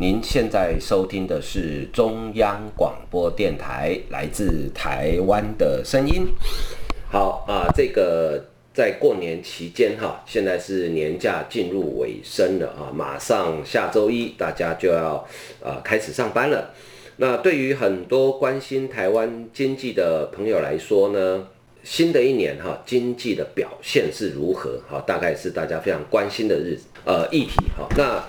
您现在收听的是中央广播电台来自台湾的声音。好啊，这个在过年期间哈，现在是年假进入尾声了啊，马上下周一大家就要啊开始上班了。那对于很多关心台湾经济的朋友来说呢，新的一年哈经济的表现是如何？好，大概是大家非常关心的日子呃议题哈。那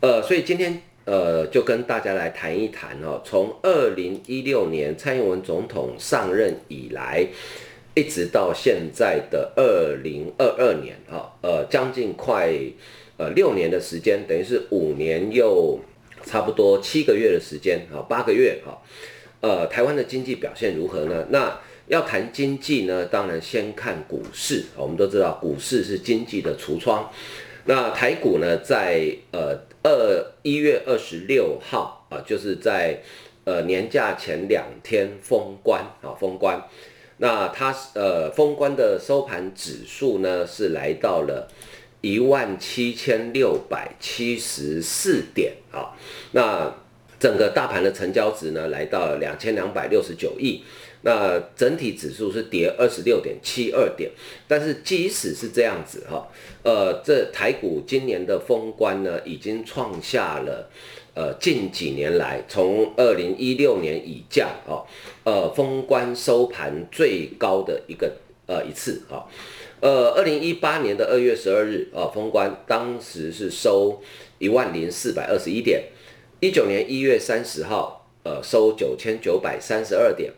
呃，所以今天。呃，就跟大家来谈一谈哦。从二零一六年蔡英文总统上任以来，一直到现在的二零二二年哈，呃，将近快呃六年的时间，等于是五年又差不多七个月的时间啊，八个月哈。呃，台湾的经济表现如何呢？那要谈经济呢，当然先看股市。我们都知道股市是经济的橱窗。那台股呢，在呃。二一月二十六号啊，就是在呃年假前两天封关啊，封关。那它呃封关的收盘指数呢是来到了一万七千六百七十四点啊。那整个大盘的成交值呢来到了两千两百六十九亿。那整体指数是跌二十六点七二点，但是即使是这样子哈，呃，这台股今年的封关呢，已经创下了呃近几年来从二零一六年以降啊，呃封关收盘最高的一个呃一次啊，呃二零一八年的二月十二日啊封关，当时是收一万零四百二十一点，一九年一月三十号呃收九千九百三十二点。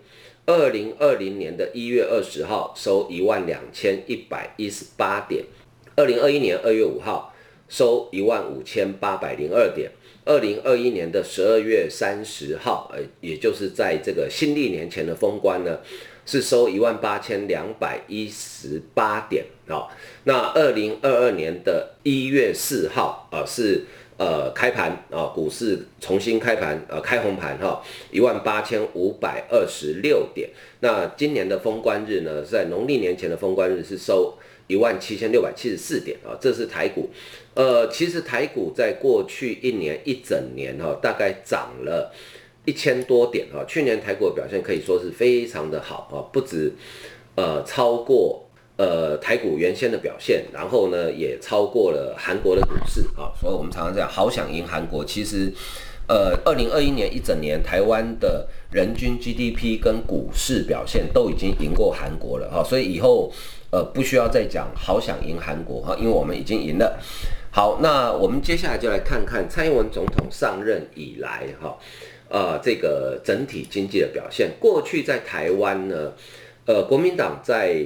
二零二零年的一月二十号收一万两千一百一十八点，二零二一年二月五号收一万五千八百零二点，二零二一年的十二月三十号，呃，也就是在这个新历年前的封关呢，是收一万八千两百一十八点啊。那二零二二年的一月四号啊是。呃，开盘啊，股市重新开盘，呃，开红盘哈，一万八千五百二十六点。那今年的封关日呢，在农历年前的封关日是收一万七千六百七十四点啊，这是台股。呃，其实台股在过去一年一整年哈，大概涨了一千多点哈。去年台股表现可以说是非常的好啊，不止呃超过。呃，台股原先的表现，然后呢，也超过了韩国的股市啊，所以我们常常讲，好想赢韩国。其实，呃，二零二一年一整年，台湾的人均 GDP 跟股市表现都已经赢过韩国了哈，所以以后呃不需要再讲好想赢韩国哈，因为我们已经赢了。好，那我们接下来就来看看蔡英文总统上任以来哈，呃，这个整体经济的表现。过去在台湾呢，呃，国民党在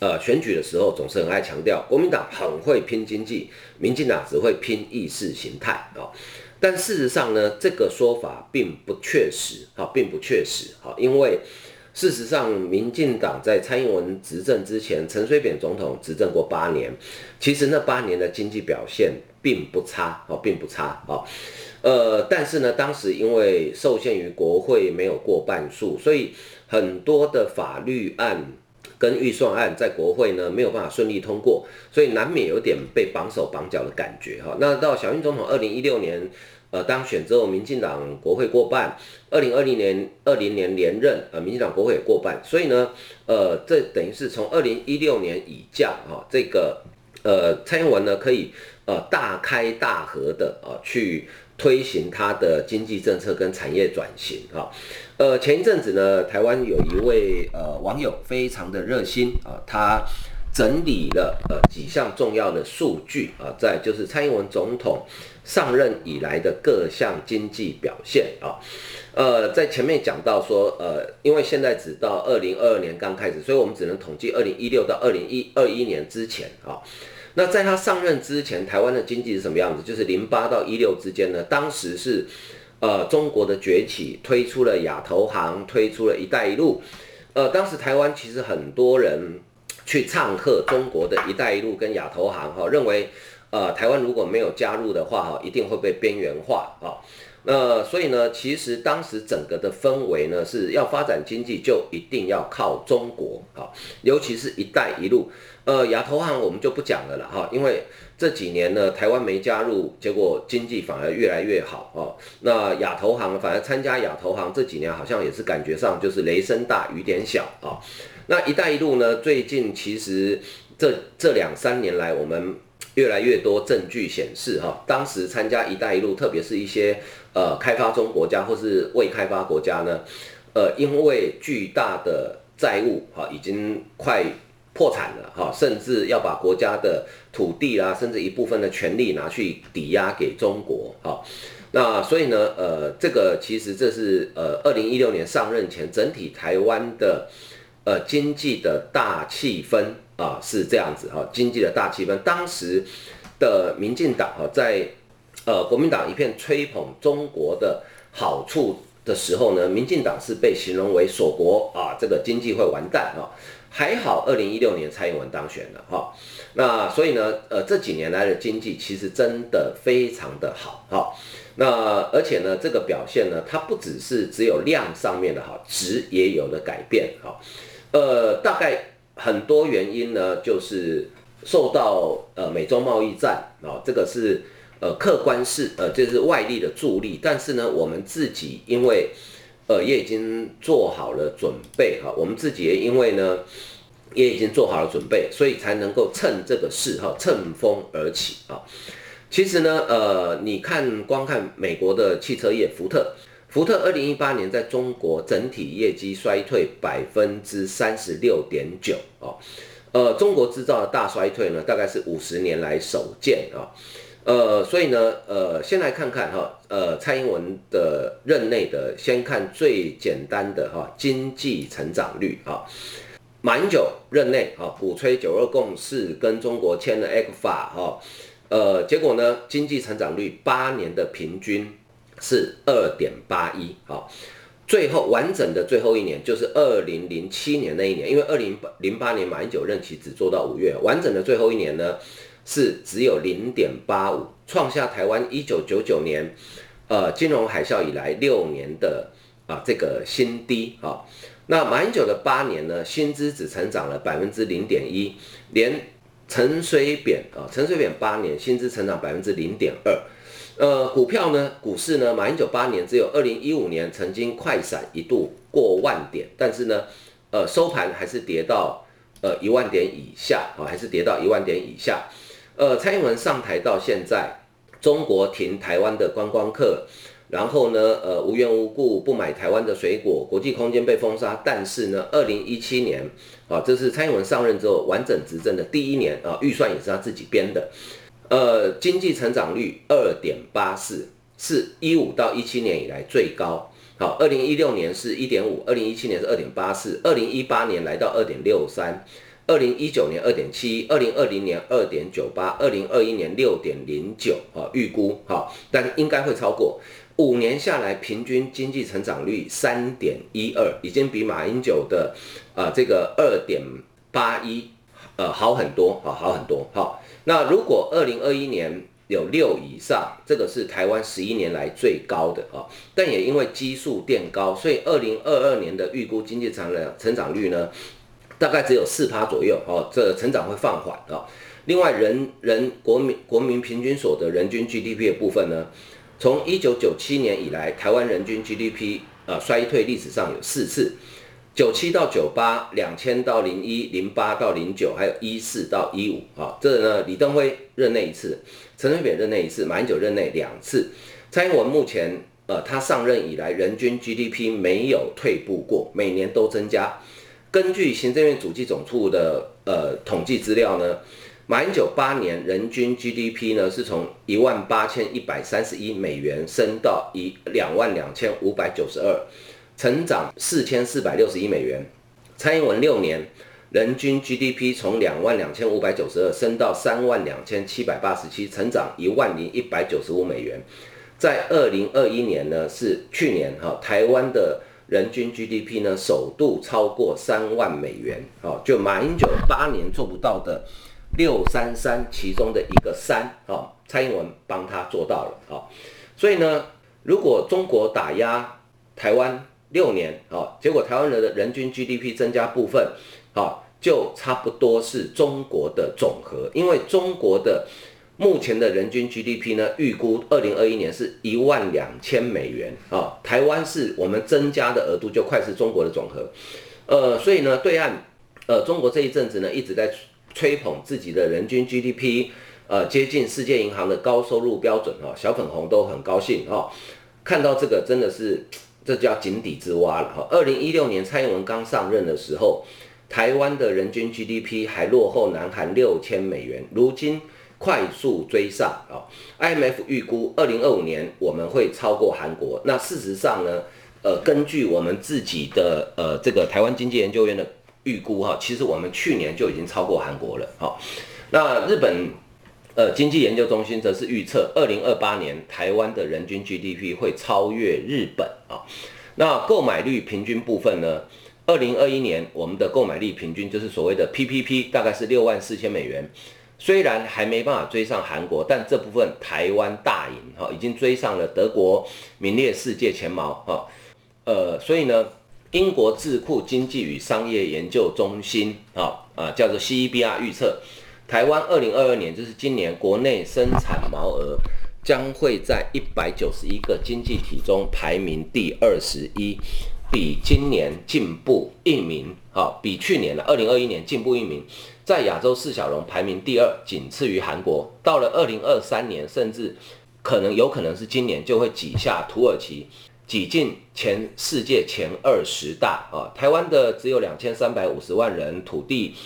呃，选举的时候总是很爱强调，国民党很会拼经济，民进党只会拼意识形态啊、哦。但事实上呢，这个说法并不确实啊、哦，并不确实啊、哦。因为事实上，民进党在蔡英文执政之前，陈水扁总统执政过八年，其实那八年的经济表现并不差啊、哦，并不差啊、哦。呃，但是呢，当时因为受限于国会没有过半数，所以很多的法律案。跟预算案在国会呢没有办法顺利通过，所以难免有点被绑手绑脚的感觉哈。那到小英总统二零一六年呃当选之后，民进党国会过半，二零二零年二零年连任呃民进党国会也过半，所以呢呃这等于是从二零一六年以降哈，这个呃蔡英文呢可以呃大开大合的啊去。推行他的经济政策跟产业转型哈，呃前一阵子呢，台湾有一位呃网友非常的热心啊，他整理了呃几项重要的数据啊，在就是蔡英文总统上任以来的各项经济表现啊，呃，在前面讲到说，呃，因为现在只到二零二二年刚开始，所以我们只能统计二零一六到二零一二一年之前啊。那在他上任之前，台湾的经济是什么样子？就是零八到一六之间呢，当时是，呃中国的崛起，推出了亚投行，推出了一带一路。呃，当时台湾其实很多人去唱和中国的一带一路跟亚投行哈，认为呃台湾如果没有加入的话哈，一定会被边缘化啊。那所以呢，其实当时整个的氛围呢，是要发展经济就一定要靠中国啊，尤其是一带一路。呃，亚投行我们就不讲了了哈，因为这几年呢，台湾没加入，结果经济反而越来越好哦。那亚投行反而参加亚投行这几年好像也是感觉上就是雷声大雨点小啊。那一带一路呢，最近其实这这两三年来，我们越来越多证据显示哈，当时参加一带一路，特别是一些。呃，开发中国家或是未开发国家呢，呃，因为巨大的债务哈，已经快破产了哈，甚至要把国家的土地啦，甚至一部分的权利拿去抵押给中国哈。那所以呢，呃，这个其实这是呃，二零一六年上任前整体台湾的呃经济的大气氛啊是这样子哈，经济的大气氛，当时的民进党哈在。呃，国民党一片吹捧中国的好处的时候呢，民进党是被形容为锁国啊，这个经济会完蛋啊。还好，二零一六年蔡英文当选了哈。那所以呢，呃，这几年来的经济其实真的非常的好哈。那而且呢，这个表现呢，它不只是只有量上面的好，值也有了改变哈。呃，大概很多原因呢，就是受到呃美中贸易战啊，这个是。呃，客观是呃，就是外力的助力，但是呢，我们自己因为呃也已经做好了准备哈，我们自己也因为呢也已经做好了准备，所以才能够趁这个势哈，乘风而起啊。其实呢，呃，你看光看美国的汽车业，福特，福特二零一八年在中国整体业绩衰退百分之三十六点九啊，呃，中国制造的大衰退呢，大概是五十年来首见啊。呃，所以呢，呃，先来看看哈，呃，蔡英文的任内的，先看最简单的哈，经济成长率哈。马英九任内啊，鼓吹九二共识，跟中国签了 ECFA 哈，呃，结果呢，经济成长率八年的平均是二点八一，好，最后完整的最后一年就是二零零七年那一年，因为二零零八年马英九任期只做到五月，完整的最后一年呢。是只有零点八五，创下台湾一九九九年，呃，金融海啸以来六年的啊这个新低啊。那马英九的八年呢，薪资只成长了百分之零点一，连陈水扁啊，陈水扁八年薪资成长百分之零点二。呃，股票呢，股市呢，马英九八年只有二零一五年曾经快闪一度过万点，但是呢，呃，收盘还是跌到呃一万点以下啊，还是跌到一万点以下。呃，蔡英文上台到现在，中国停台湾的观光客，然后呢，呃，无缘无故不买台湾的水果，国际空间被封杀。但是呢，二零一七年啊，这是蔡英文上任之后完整执政的第一年啊，预算也是他自己编的。呃，经济成长率二点八四，是一五到一七年以来最高。好，二零一六年是一点五，二零一七年是二点八四，二零一八年来到二点六三。二零一九年二点七一，二零二零年二点九八，二零二一年六点零九，哈，预估哈，但应该会超过。五年下来，平均经济成长率三点一二，已经比马英九的啊、呃、这个二点八一呃好很多，啊好很多。好，那如果二零二一年有六以上，这个是台湾十一年来最高的啊，但也因为基数垫高，所以二零二二年的预估经济成长成长率呢？大概只有四趴左右哦，这成长会放缓啊。另外，人人国民国民平均所得、人均 GDP 的部分呢，从一九九七年以来，台湾人均 GDP 啊衰退历史上有四次：九七到九八、两千到零一、零八到零九，还有一四到一五啊。这呢，李登辉任内一次，陈水扁任内一次，马英九任内两次。蔡英文目前呃，他上任以来，人均 GDP 没有退步过，每年都增加。根据行政院主计总处的呃统计资料呢，马英九八年人均 GDP 呢是从一万八千一百三十一美元升到一两万两千五百九十二，成长四千四百六十一美元。蔡英文六年人均 GDP 从两万两千五百九十二升到三万两千七百八十七，成长一万零一百九十五美元。在二零二一年呢，是去年哈，台湾的人均 GDP 呢首度超过三万美元，哦，就马英九八年做不到的六三三其中的一个三，哦，蔡英文帮他做到了，哦，所以呢，如果中国打压台湾六年，哦，结果台湾人的人均 GDP 增加部分，哦，就差不多是中国的总和，因为中国的。目前的人均 GDP 呢，预估二零二一年是一万两千美元啊。台湾是我们增加的额度就快是中国的总和，呃，所以呢，对岸呃，中国这一阵子呢一直在吹捧自己的人均 GDP，呃，接近世界银行的高收入标准啊，小粉红都很高兴啊。看到这个真的是这叫井底之蛙了哈。二零一六年蔡英文刚上任的时候，台湾的人均 GDP 还落后南韩六千美元，如今。快速追上啊！IMF 预估二零二五年我们会超过韩国。那事实上呢，呃，根据我们自己的呃这个台湾经济研究院的预估哈，其实我们去年就已经超过韩国了。好，那日本呃经济研究中心则是预测二零二八年台湾的人均 GDP 会超越日本啊。那购买力平均部分呢，二零二一年我们的购买力平均就是所谓的 PPP，大概是六万四千美元。虽然还没办法追上韩国，但这部分台湾大赢哈，已经追上了德国，名列世界前茅哈。呃，所以呢，英国智库经济与商业研究中心啊啊叫做 CEBR 预测，台湾二零二二年就是今年国内生产毛额将会在一百九十一个经济体中排名第二十一，比今年进步一名啊，比去年的二零二一年进步一名。在亚洲四小龙排名第二，仅次于韩国。到了二零二三年，甚至可能有可能是今年就会挤下土耳其，挤进前世界前二十大啊。台湾的只有两千三百五十万人，土地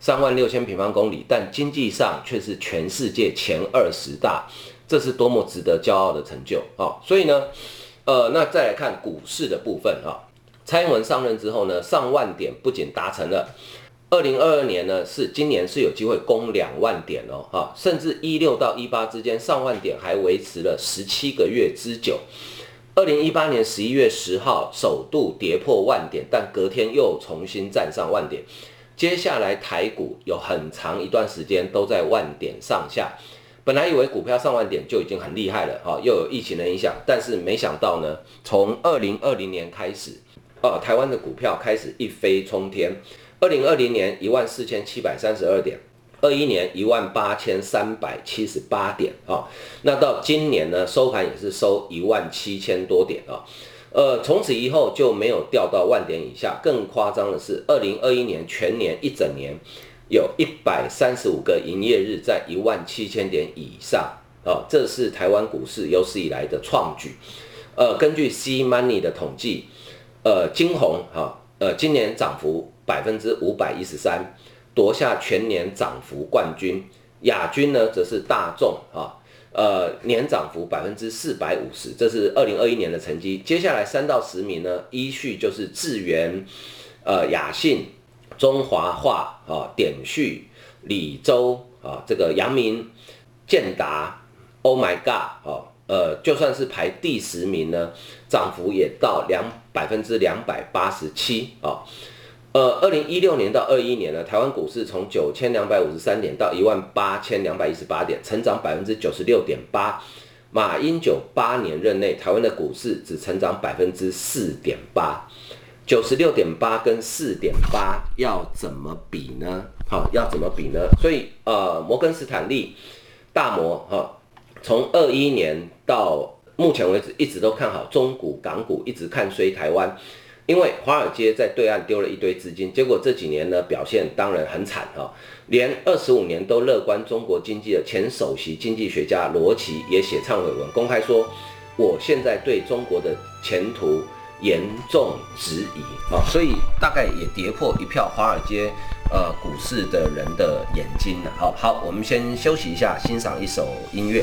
三万六千平方公里，但经济上却是全世界前二十大，这是多么值得骄傲的成就啊！所以呢，呃，那再来看股市的部分啊，蔡英文上任之后呢，上万点不仅达成了。二零二二年呢，是今年是有机会攻两万点哦，哈，甚至一六到一八之间上万点还维持了十七个月之久。二零一八年十一月十号首度跌破万点，但隔天又重新站上万点。接下来台股有很长一段时间都在万点上下。本来以为股票上万点就已经很厉害了，哈，又有疫情的影响，但是没想到呢，从二零二零年开始，呃，台湾的股票开始一飞冲天。二零二零年一万四千七百三十二点，二一年一万八千三百七十八点啊，那到今年呢，收盘也是收一万七千多点啊，呃，从此以后就没有掉到万点以下。更夸张的是，二零二一年全年一整年有一百三十五个营业日在一万七千点以上啊，这是台湾股市有史以来的创举。呃，根据 C Money 的统计，呃，金红哈，呃，今年涨幅。百分之五百一十三，夺下全年涨幅冠军。亚军呢，则是大众啊，呃，年涨幅百分之四百五十，这是二零二一年的成绩。接下来三到十名呢，依序就是智源、呃，雅信、中华化啊、点序、里州啊，这个阳明、建达、Oh My God 啊，呃，就算是排第十名呢，涨幅也到两百分之两百八十七啊。呃，二零一六年到二一年呢，台湾股市从九千两百五十三点到一万八千两百一十八点，成长百分之九十六点八。马英九八年任内，台湾的股市只成长百分之四点八，九十六点八跟四点八要怎么比呢？好，要怎么比呢？所以呃，摩根斯坦利大摩哈，从二一年到目前为止一直都看好中股、港股，一直看衰台湾。因为华尔街在对岸丢了一堆资金，结果这几年呢表现当然很惨哈，连二十五年都乐观中国经济的前首席经济学家罗奇也写忏悔文，公开说，我现在对中国的前途严重质疑啊，所以大概也跌破一票华尔街呃股市的人的眼睛了。好，好，我们先休息一下，欣赏一首音乐。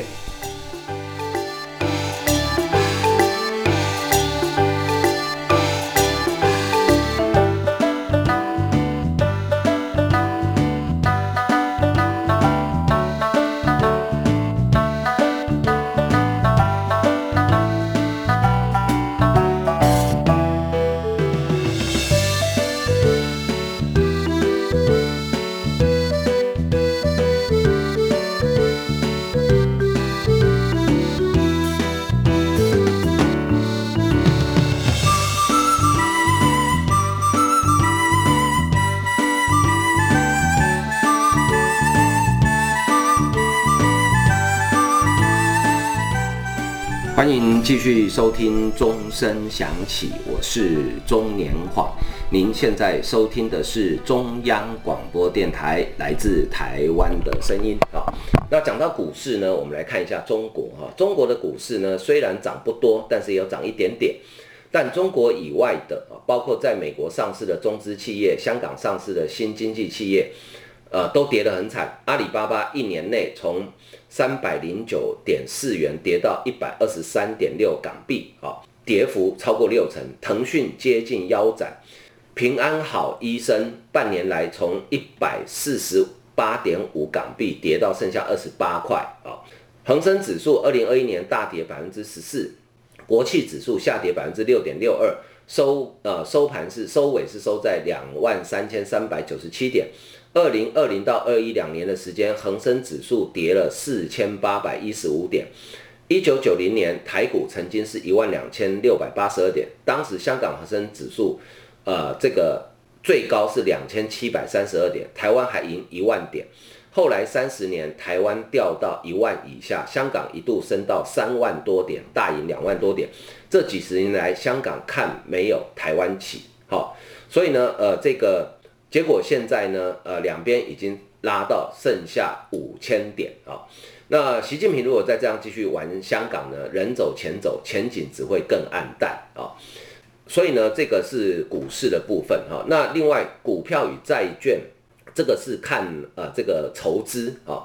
续收听钟声响起，我是钟年晃。您现在收听的是中央广播电台来自台湾的声音啊。那讲到股市呢，我们来看一下中国哈。中国的股市呢，虽然涨不多，但是也有涨一点点。但中国以外的啊，包括在美国上市的中资企业、香港上市的新经济企业。呃，都跌得很惨。阿里巴巴一年内从三百零九点四元跌到一百二十三点六港币，啊，跌幅超过六成。腾讯接近腰斩，平安好医生半年来从一百四十八点五港币跌到剩下二十八块，啊，恒生指数二零二一年大跌百分之十四，国企指数下跌百分之六点六二，收呃收盘是收尾是收在两万三千三百九十七点。二零二零到二一两年的时间，恒生指数跌了四千八百一十五点。一九九零年台股曾经是一万两千六百八十二点，当时香港恒生指数，呃，这个最高是两千七百三十二点，台湾还赢一万点。后来三十年，台湾掉到一万以下，香港一度升到三万多点，大赢两万多点。这几十年来，香港看没有台湾起，好、所以呢，呃，这个。结果现在呢，呃，两边已经拉到剩下五千点啊、那习近平如果再这样继续玩香港呢，人走钱走，前景只会更暗淡啊、所以呢，这个是股市的部分哈、那另外，股票与债券，这个是看呃这个筹资啊。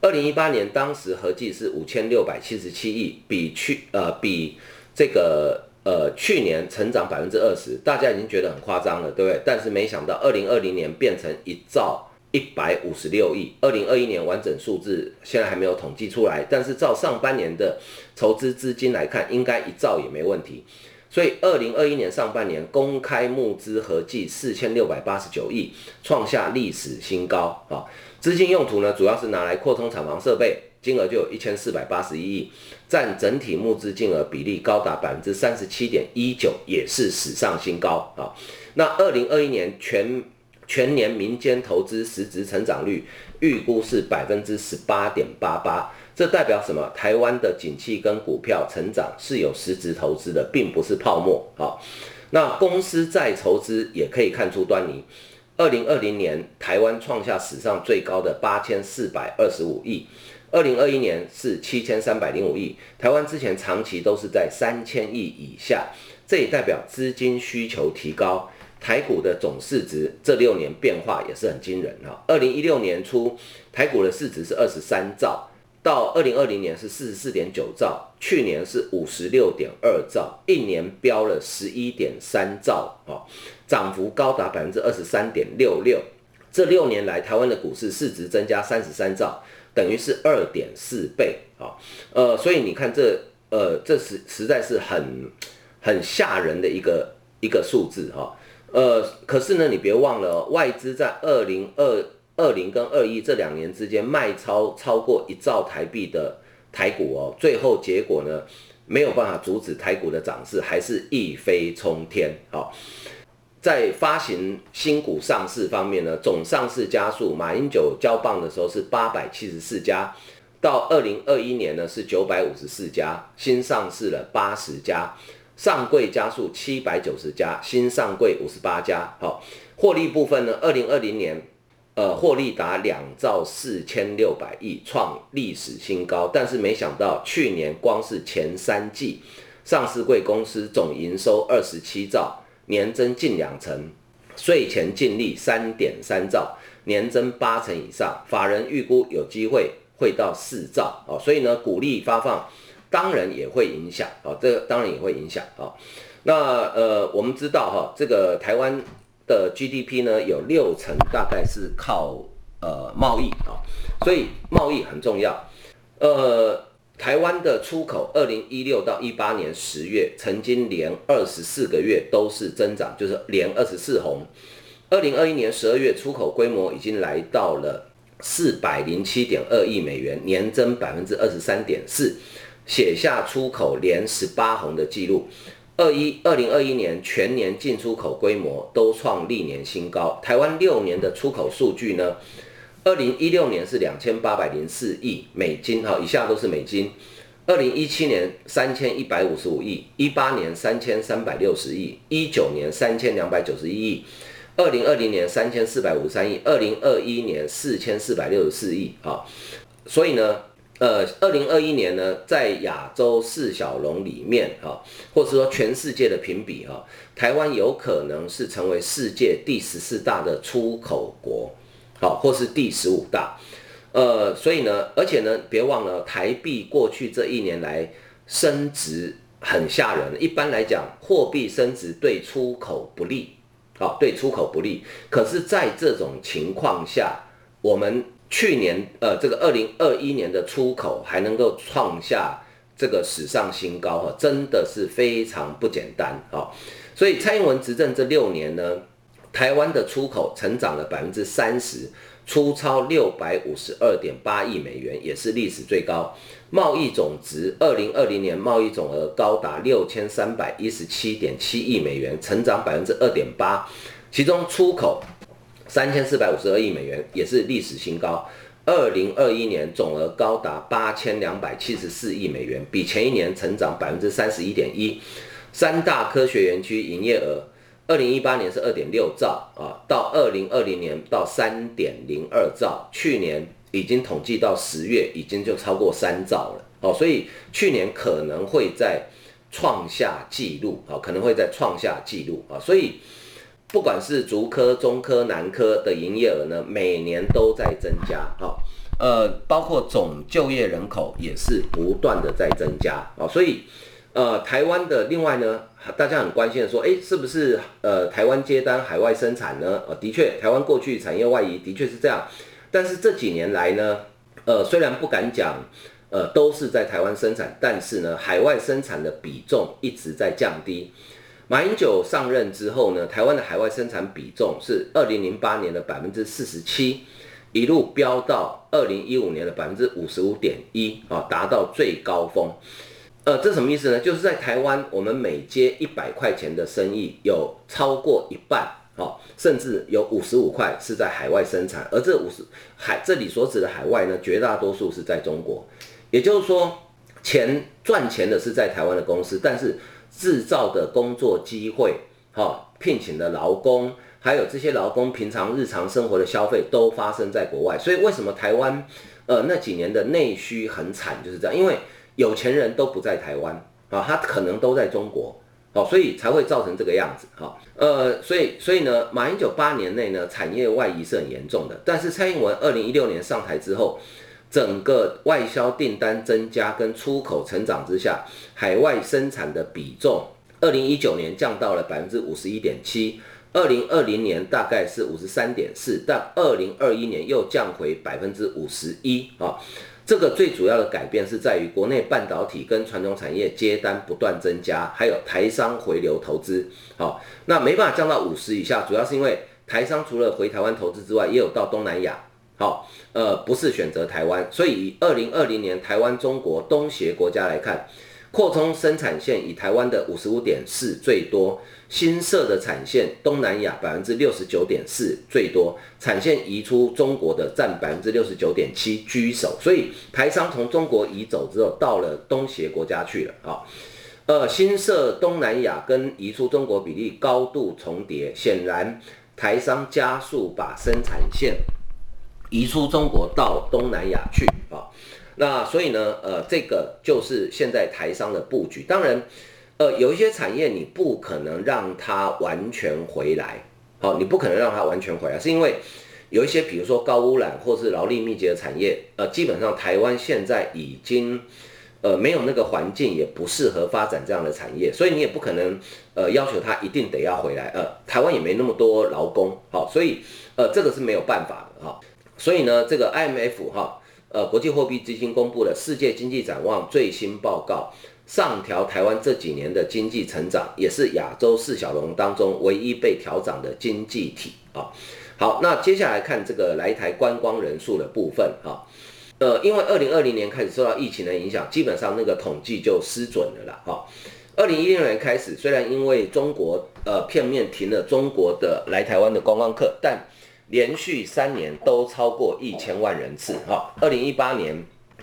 二零一八年当时合计是五千六百七十七亿，比去呃比这个。呃，去年成长百分之二十，大家已经觉得很夸张了，对不对？但是没想到，二零二零年变成一兆一百五十六亿，二零二一年完整数字现在还没有统计出来，但是照上半年的筹资资金来看，应该一兆也没问题。所以，二零二一年上半年公开募资合计四千六百八十九亿，创下历史新高啊！资金用途呢，主要是拿来扩充厂房设备。金额就有一千四百八十一亿，占整体募资金额比例高达百分之三十七点一九，也是史上新高啊。那二零二一年全全年民间投资实质成长率预估是百分之十八点八八，这代表什么？台湾的景气跟股票成长是有实质投资的，并不是泡沫啊。那公司在筹资也可以看出端倪。二零二零年台湾创下史上最高的八千四百二十五亿。二零二一年是七千三百零五亿，台湾之前长期都是在三千亿以下，这也代表资金需求提高。台股的总市值这六年变化也是很惊人哈。二零一六年初，台股的市值是二十三兆，到二零二零年是四十四点九兆，去年是五十六点二兆，一年飙了十一点三兆啊，涨幅高达百分之二十三点六六。这六年来，台湾的股市市值增加三十三兆。等于是二点四倍啊，呃，所以你看这，呃，这实实在是很很吓人的一个一个数字哈，呃，可是呢，你别忘了哦，外资在二零二二零跟二一这两年之间卖超超过一兆台币的台股哦，最后结果呢，没有办法阻止台股的涨势，还是一飞冲天啊。在发行新股上市方面呢，总上市家数，马英九交棒的时候是八百七十四家，到二零二一年呢是九百五十四家，新上市了八十家，上柜家数七百九十家，新上柜五十八家。好，获利部分呢，二零二零年，呃，获利达两兆四千六百亿，创历史新高。但是没想到去年光是前三季，上市柜公司总营收二十七兆。年增近两成，税前净利三点三兆，年增八成以上，法人预估有机会会到四兆哦，所以呢，股利发放当然也会影响哦，这当然也会影响啊。那呃，我们知道哈，这个台湾的 GDP 呢，有六成大概是靠呃贸易啊，所以贸易很重要，呃。台湾的出口，二零一六到一八年十月，曾经连二十四个月都是增长，就是连二十四红。二零二一年十二月，出口规模已经来到了四百零七点二亿美元，年增百分之二十三点四，写下出口连十八红的记录。二一二零二一年全年进出口规模都创历年新高。台湾六年的出口数据呢？二零一六年是两千八百零四亿美金，哈，以下都是美金。二零一七年三千一百五十五亿，一八年三千三百六十亿，一九年三千两百九十一亿，二零二零年三千四百五十三亿，二零二一年四千四百六十四亿哈。所以呢，呃，二零二一年呢，在亚洲四小龙里面哈，或者说全世界的评比哈，台湾有可能是成为世界第十四大的出口国，好，或是第十五大。呃，所以呢，而且呢，别忘了台币过去这一年来升值很吓人。一般来讲，货币升值对出口不利，好，对出口不利。可是，在这种情况下，我们去年呃，这个二零二一年的出口还能够创下这个史上新高，哈，真的是非常不简单啊。所以，蔡英文执政这六年呢，台湾的出口成长了百分之三十。出超六百五十二点八亿美元，也是历史最高。贸易总值，二零二零年贸易总额高达六千三百一十七点七亿美元，成长百分之二点八。其中出口三千四百五十二亿美元，也是历史新高。二零二一年总额高达八千两百七十四亿美元，比前一年成长百分之三十一点一。三大科学园区营业额。二零一八年是二点六兆啊，到二零二零年到三点零二兆，去年已经统计到十月已经就超过三兆了哦，所以去年可能会在创下纪录啊，可能会在创下纪录啊，所以不管是竹科、中科、南科的营业额呢，每年都在增加哈，呃，包括总就业人口也是不断的在增加啊，所以。呃，台湾的另外呢，大家很关心的说，诶，是不是呃台湾接单海外生产呢？呃，的确，台湾过去产业外移的确是这样，但是这几年来呢，呃，虽然不敢讲，呃，都是在台湾生产，但是呢，海外生产的比重一直在降低。马英九上任之后呢，台湾的海外生产比重是二零零八年的百分之四十七，一路飙到二零一五年的百分之五十五点一啊，达到最高峰。呃，这什么意思呢？就是在台湾，我们每接一百块钱的生意，有超过一半，哦，甚至有五十五块是在海外生产，而这五十海这里所指的海外呢，绝大多数是在中国。也就是说，钱赚钱的是在台湾的公司，但是制造的工作机会，哦，聘请的劳工，还有这些劳工平常日常生活的消费都发生在国外。所以为什么台湾，呃，那几年的内需很惨，就是这样，因为。有钱人都不在台湾啊，他可能都在中国，哦，所以才会造成这个样子，哈，呃，所以所以呢，马英九八年内呢，产业外移是很严重的，但是蔡英文二零一六年上台之后，整个外销订单增加跟出口成长之下，海外生产的比重，二零一九年降到了百分之五十一点七，二零二零年大概是五十三点四，但二零二一年又降回百分之五十一啊。这个最主要的改变是在于国内半导体跟传统产业接单不断增加，还有台商回流投资。好，那没办法降到五十以下，主要是因为台商除了回台湾投资之外，也有到东南亚。好，呃，不是选择台湾，所以以二零二零年台湾、中国、东协国家来看。扩充生产线以台湾的五十五点四最多，新设的产线东南亚百分之六十九点四最多，产线移出中国的占百分之六十九点七居首，所以台商从中国移走之后，到了东协国家去了啊。呃，新设东南亚跟移出中国比例高度重叠，显然台商加速把生产线移出中国到东南亚去啊。那所以呢，呃，这个就是现在台商的布局。当然，呃，有一些产业你不可能让它完全回来，好，你不可能让它完全回来，是因为有一些，比如说高污染或是劳力密集的产业，呃，基本上台湾现在已经，呃，没有那个环境，也不适合发展这样的产业，所以你也不可能，呃，要求它一定得要回来，呃，台湾也没那么多劳工，好，所以，呃，这个是没有办法的，哈，所以呢，这个 IMF 哈。呃，国际货币基金公布了世界经济展望最新报告，上调台湾这几年的经济成长，也是亚洲四小龙当中唯一被调涨的经济体啊。好，那接下来看这个来台观光人数的部分啊。呃，因为二零二零年开始受到疫情的影响，基本上那个统计就失准了啦。哈，二零一六年开始，虽然因为中国呃片面停了中国的来台湾的观光客，但连续三年都超过一千万人次，哈，二零一八年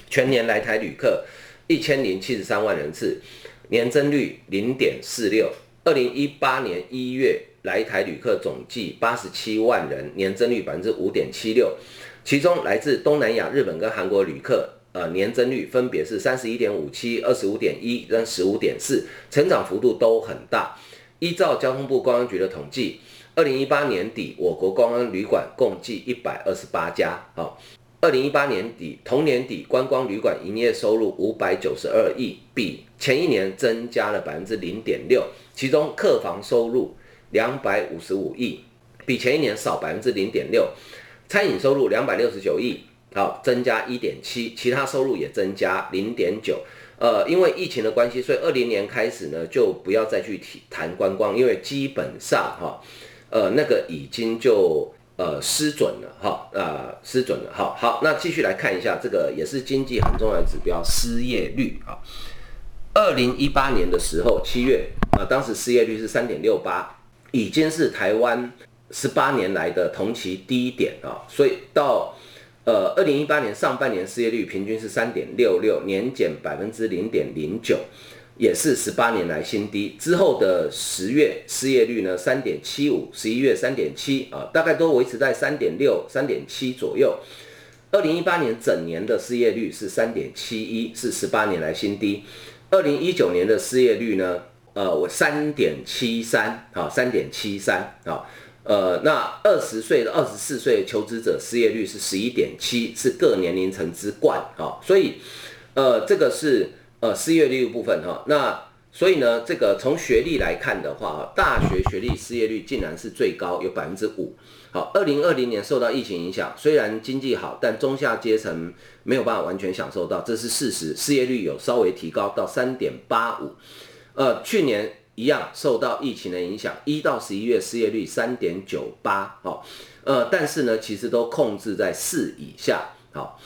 全年来台旅客一千零七十三万人次，年增率零点四六。二零一八年一月来台旅客总计八十七万人，年增率百分之五点七六，其中来自东南亚、日本跟韩国旅客，呃，年增率分别是三十一点五七、二十五点一跟十五点四，成长幅度都很大。依照交通部观光局的统计，二零一八年底我国观光旅馆共计一百二十八家，好。二零一八年底，同年底观光旅馆营业收入五百九十二亿，比前一年增加了百分之零点六。其中客房收入两百五十五亿，比前一年少百分之零点六。餐饮收入两百六十九亿，好，增加一点七。其他收入也增加零点九。呃，因为疫情的关系，所以二零年开始呢，就不要再去提谈观光，因为基本上哈，呃，那个已经就。呃，失准了哈，呃，失准了哈。好，那继续来看一下这个也是经济很重要的指标，失业率啊。二零一八年的时候，七月啊，当时失业率是三点六八，已经是台湾十八年来的同期低点啊。所以到呃二零一八年上半年失业率平均是三点六六，年减百分之零点零九。也是十八年来新低，之后的十月失业率呢，三点七五，十一月三点七啊，大概都维持在三点六、三点七左右。二零一八年整年的失业率是三点七一，是十八年来新低。二零一九年的失业率呢，呃，我三点七三，啊，三点七三，啊，呃，那二十岁的二十四岁求职者失业率是十一点七，是各年龄层之冠，啊，所以，呃，这个是。呃，失业率的部分哈，那所以呢，这个从学历来看的话，大学学历失业率竟然是最高，有百分之五。好，二零二零年受到疫情影响，虽然经济好，但中下阶层没有办法完全享受到，这是事实。失业率有稍微提高到三点八五。呃，去年一样受到疫情的影响，一到十一月失业率三点九八。好，呃，但是呢，其实都控制在四以下。好。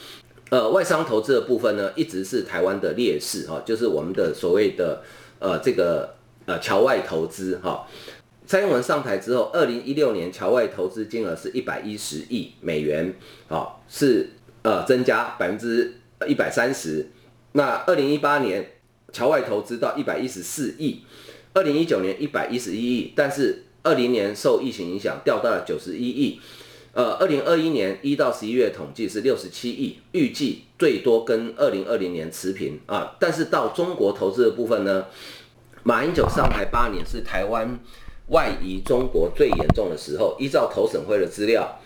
呃，外商投资的部分呢，一直是台湾的劣势哈，就是我们的所谓的呃这个呃侨外投资哈。蔡英文上台之后，二零一六年侨外投资金额是一百一十亿美元，好，是呃增加百分之一百三十。那二零一八年侨外投资到一百一十四亿，二零一九年一百一十一亿，但是二零年受疫情影响掉到了九十一亿。呃，二零二一年一到十一月统计是六十七亿，预计最多跟二零二零年持平啊。但是到中国投资的部分呢，马英九上台八年是台湾外移中国最严重的时候。依照投审会的资料，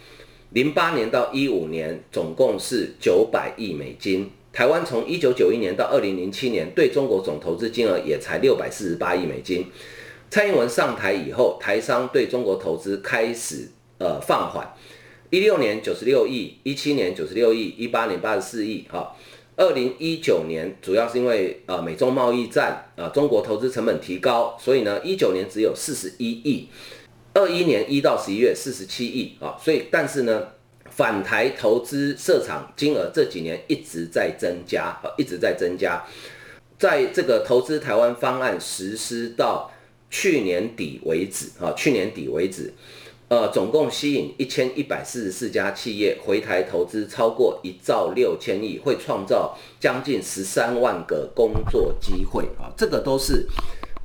零八年到一五年总共是九百亿美金。台湾从一九九一年到二零零七年对中国总投资金额也才六百四十八亿美金。蔡英文上台以后，台商对中国投资开始呃放缓。一六年九十六亿，一七年九十六亿，一八年八十四亿，哈，二零一九年主要是因为呃美中贸易战啊，中国投资成本提高，所以呢一九年只有四十一亿，二一年一到十一月四十七亿啊，所以但是呢反台投资设厂金额这几年一直在增加啊，一直在增加，在这个投资台湾方案实施到去年底为止啊，去年底为止。呃，总共吸引一千一百四十四家企业回台投资，超过一兆六千亿，会创造将近十三万个工作机会啊！这个都是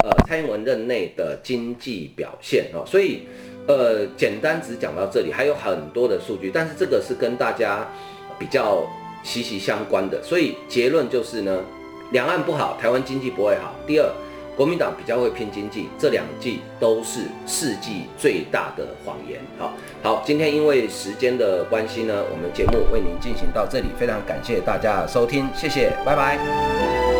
呃蔡英文任内的经济表现啊。所以呃，简单只讲到这里，还有很多的数据，但是这个是跟大家比较息息相关的。所以结论就是呢，两岸不好，台湾经济不会好。第二。国民党比较会拼经济，这两季都是世纪最大的谎言。好好，今天因为时间的关系呢，我们节目为您进行到这里，非常感谢大家收听，谢谢，拜拜。